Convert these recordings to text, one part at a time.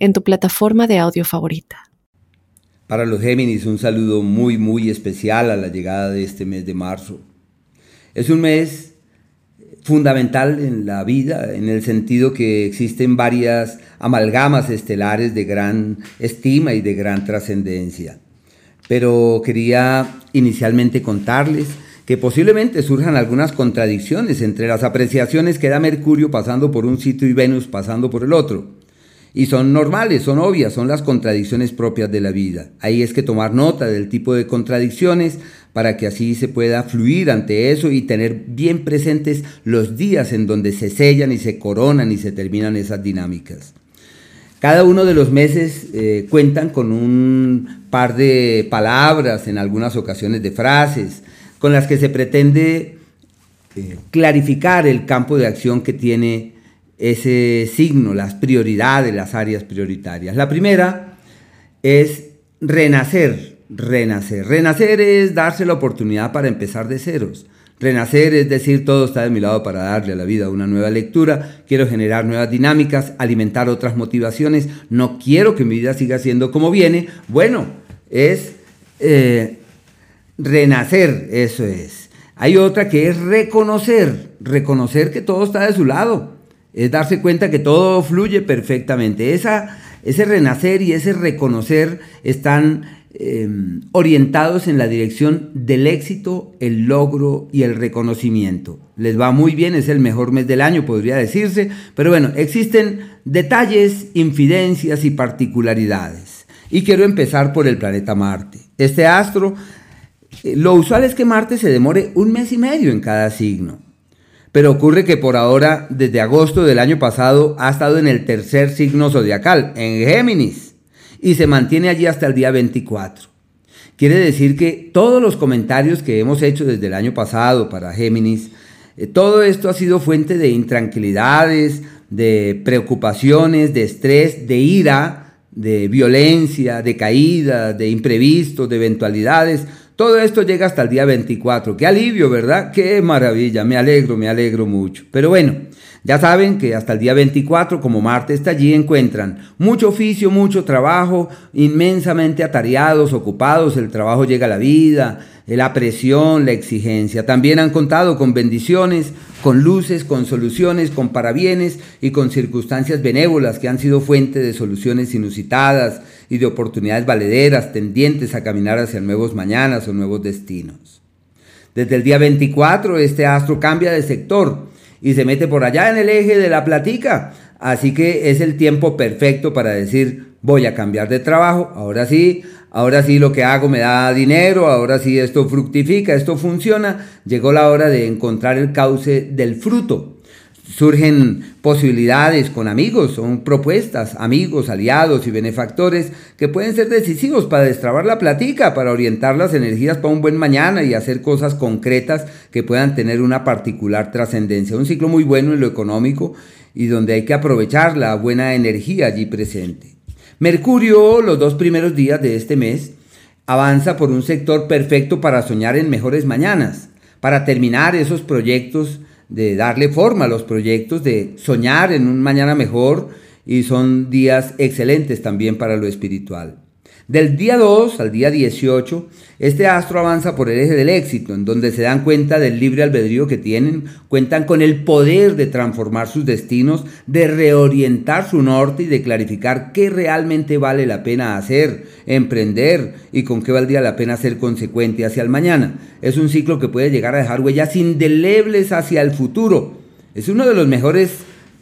en tu plataforma de audio favorita. Para los Géminis, un saludo muy, muy especial a la llegada de este mes de marzo. Es un mes fundamental en la vida, en el sentido que existen varias amalgamas estelares de gran estima y de gran trascendencia. Pero quería inicialmente contarles que posiblemente surjan algunas contradicciones entre las apreciaciones que da Mercurio pasando por un sitio y Venus pasando por el otro. Y son normales, son obvias, son las contradicciones propias de la vida. Ahí es que tomar nota del tipo de contradicciones para que así se pueda fluir ante eso y tener bien presentes los días en donde se sellan y se coronan y se terminan esas dinámicas. Cada uno de los meses eh, cuentan con un par de palabras, en algunas ocasiones de frases, con las que se pretende eh, clarificar el campo de acción que tiene ese signo, las prioridades, las áreas prioritarias. La primera es renacer, renacer. Renacer es darse la oportunidad para empezar de ceros. Renacer es decir, todo está de mi lado para darle a la vida una nueva lectura, quiero generar nuevas dinámicas, alimentar otras motivaciones, no quiero que mi vida siga siendo como viene. Bueno, es eh, renacer, eso es. Hay otra que es reconocer, reconocer que todo está de su lado es darse cuenta que todo fluye perfectamente. Esa, ese renacer y ese reconocer están em, orientados en la dirección del éxito, el logro y el reconocimiento. Les va muy bien, es el mejor mes del año, podría decirse, pero bueno, existen detalles, infidencias y particularidades. Y quiero empezar por el planeta Marte. Este astro, eh, lo usual es que Marte se demore un mes y medio en cada signo. Pero ocurre que por ahora, desde agosto del año pasado, ha estado en el tercer signo zodiacal, en Géminis, y se mantiene allí hasta el día 24. Quiere decir que todos los comentarios que hemos hecho desde el año pasado para Géminis, eh, todo esto ha sido fuente de intranquilidades, de preocupaciones, de estrés, de ira, de violencia, de caídas, de imprevistos, de eventualidades, todo esto llega hasta el día 24. Qué alivio, ¿verdad? Qué maravilla. Me alegro, me alegro mucho. Pero bueno, ya saben que hasta el día 24, como Marte está allí, encuentran mucho oficio, mucho trabajo, inmensamente atareados, ocupados. El trabajo llega a la vida, la presión, la exigencia. También han contado con bendiciones, con luces, con soluciones, con parabienes y con circunstancias benévolas que han sido fuente de soluciones inusitadas y de oportunidades valederas tendientes a caminar hacia nuevos mañanas o nuevos destinos. Desde el día 24 este astro cambia de sector y se mete por allá en el eje de la platica, así que es el tiempo perfecto para decir voy a cambiar de trabajo, ahora sí, ahora sí lo que hago me da dinero, ahora sí esto fructifica, esto funciona, llegó la hora de encontrar el cauce del fruto. Surgen posibilidades con amigos, son propuestas, amigos, aliados y benefactores que pueden ser decisivos para destrabar la platica, para orientar las energías para un buen mañana y hacer cosas concretas que puedan tener una particular trascendencia. Un ciclo muy bueno en lo económico y donde hay que aprovechar la buena energía allí presente. Mercurio, los dos primeros días de este mes, avanza por un sector perfecto para soñar en mejores mañanas, para terminar esos proyectos, de darle forma a los proyectos, de soñar en un mañana mejor y son días excelentes también para lo espiritual. Del día 2 al día 18, este astro avanza por el eje del éxito, en donde se dan cuenta del libre albedrío que tienen, cuentan con el poder de transformar sus destinos, de reorientar su norte y de clarificar qué realmente vale la pena hacer, emprender y con qué valdría la pena ser consecuente hacia el mañana. Es un ciclo que puede llegar a dejar huellas indelebles hacia el futuro. Es uno de los mejores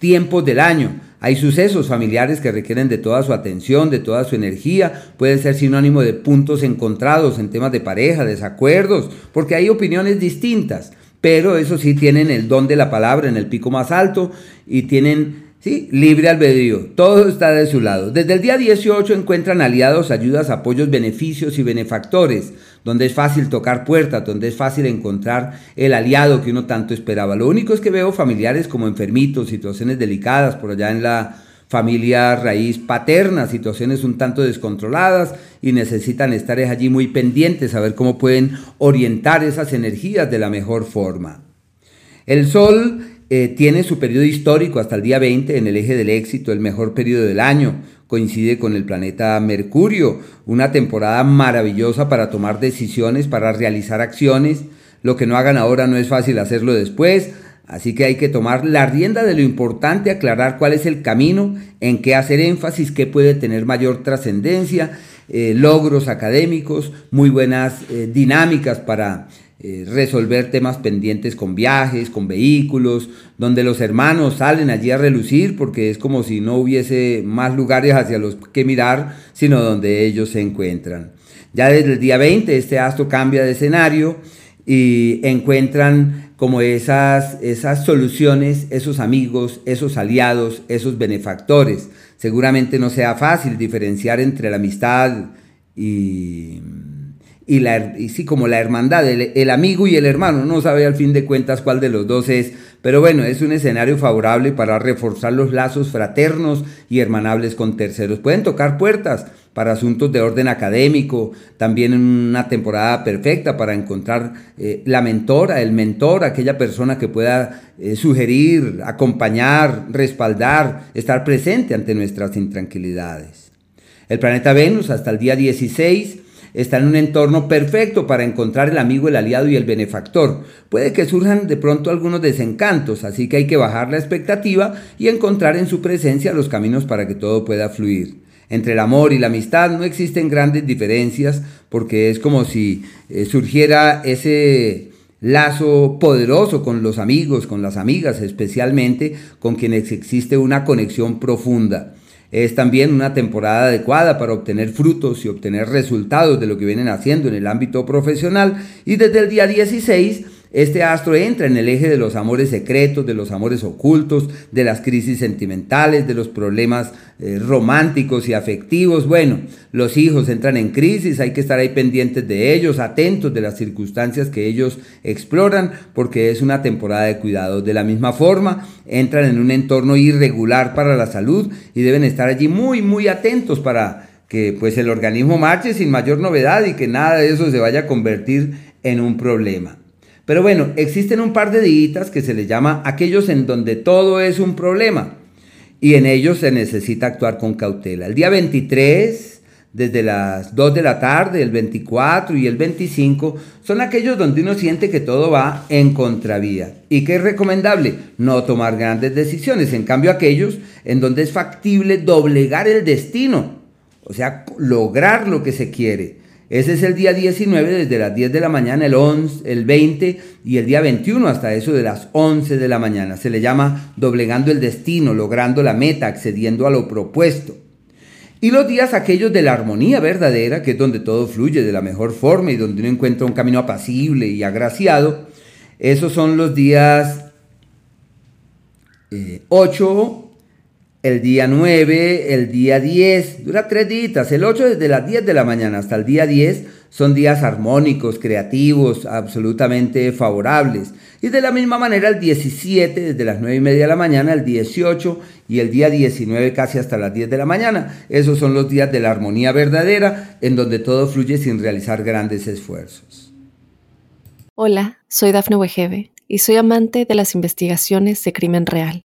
tiempos del año hay sucesos familiares que requieren de toda su atención, de toda su energía, pueden ser sinónimo de puntos encontrados en temas de pareja, desacuerdos, porque hay opiniones distintas, pero eso sí tienen el don de la palabra en el pico más alto y tienen ¿Sí? Libre albedrío, todo está de su lado. Desde el día 18 encuentran aliados, ayudas, apoyos, beneficios y benefactores, donde es fácil tocar puertas, donde es fácil encontrar el aliado que uno tanto esperaba. Lo único es que veo familiares como enfermitos, situaciones delicadas por allá en la familia raíz paterna, situaciones un tanto descontroladas y necesitan estar allí muy pendientes a ver cómo pueden orientar esas energías de la mejor forma. El sol eh, tiene su periodo histórico hasta el día 20 en el eje del éxito, el mejor periodo del año. Coincide con el planeta Mercurio, una temporada maravillosa para tomar decisiones, para realizar acciones. Lo que no hagan ahora no es fácil hacerlo después, Así que hay que tomar la rienda de lo importante, aclarar cuál es el camino, en qué hacer énfasis, qué puede tener mayor trascendencia, eh, logros académicos, muy buenas eh, dinámicas para eh, resolver temas pendientes con viajes, con vehículos, donde los hermanos salen allí a relucir porque es como si no hubiese más lugares hacia los que mirar, sino donde ellos se encuentran. Ya desde el día 20 este astro cambia de escenario y encuentran como esas, esas soluciones, esos amigos, esos aliados, esos benefactores. Seguramente no sea fácil diferenciar entre la amistad y, y, la, y sí, como la hermandad, el, amigo y el hermano. No sabe al fin de cuentas cuál de los dos es, pero bueno, es un escenario favorable para reforzar los lazos fraternos y hermanables con terceros. Pueden tocar puertas para asuntos de orden académico, también en una temporada perfecta para encontrar eh, la mentora, el mentor, aquella persona que pueda eh, sugerir, acompañar, respaldar, estar presente ante nuestras intranquilidades. El planeta Venus hasta el día 16 está en un entorno perfecto para encontrar el amigo, el aliado y el benefactor. Puede que surjan de pronto algunos desencantos, así que hay que bajar la expectativa y encontrar en su presencia los caminos para que todo pueda fluir. Entre el amor y la amistad no existen grandes diferencias porque es como si eh, surgiera ese lazo poderoso con los amigos, con las amigas especialmente, con quienes existe una conexión profunda. Es también una temporada adecuada para obtener frutos y obtener resultados de lo que vienen haciendo en el ámbito profesional. Y desde el día 16 este astro entra en el eje de los amores secretos, de los amores ocultos, de las crisis sentimentales, de los problemas eh, románticos y afectivos. Bueno, los hijos entran en crisis, hay que estar ahí pendientes de ellos, atentos de las circunstancias que ellos exploran, porque es una temporada de cuidado. De la misma forma, entran en un entorno irregular para la salud y deben estar allí muy, muy atentos para que pues el organismo marche sin mayor novedad y que nada de eso se vaya a convertir en un problema. Pero bueno, existen un par de días que se les llama aquellos en donde todo es un problema y en ellos se necesita actuar con cautela. El día 23, desde las 2 de la tarde, el 24 y el 25 son aquellos donde uno siente que todo va en contravía y que es recomendable no tomar grandes decisiones. En cambio, aquellos en donde es factible doblegar el destino, o sea, lograr lo que se quiere ese es el día 19 desde las 10 de la mañana, el 11, el 20 y el día 21 hasta eso de las 11 de la mañana. Se le llama doblegando el destino, logrando la meta, accediendo a lo propuesto. Y los días aquellos de la armonía verdadera, que es donde todo fluye de la mejor forma y donde uno encuentra un camino apacible y agraciado, esos son los días 8, eh, el día 9, el día 10, dura tres días. El 8 desde las 10 de la mañana hasta el día 10 son días armónicos, creativos, absolutamente favorables. Y de la misma manera el 17 desde las 9 y media de la mañana, el 18 y el día 19 casi hasta las 10 de la mañana. Esos son los días de la armonía verdadera en donde todo fluye sin realizar grandes esfuerzos. Hola, soy Dafne Wegebe y soy amante de las investigaciones de crimen real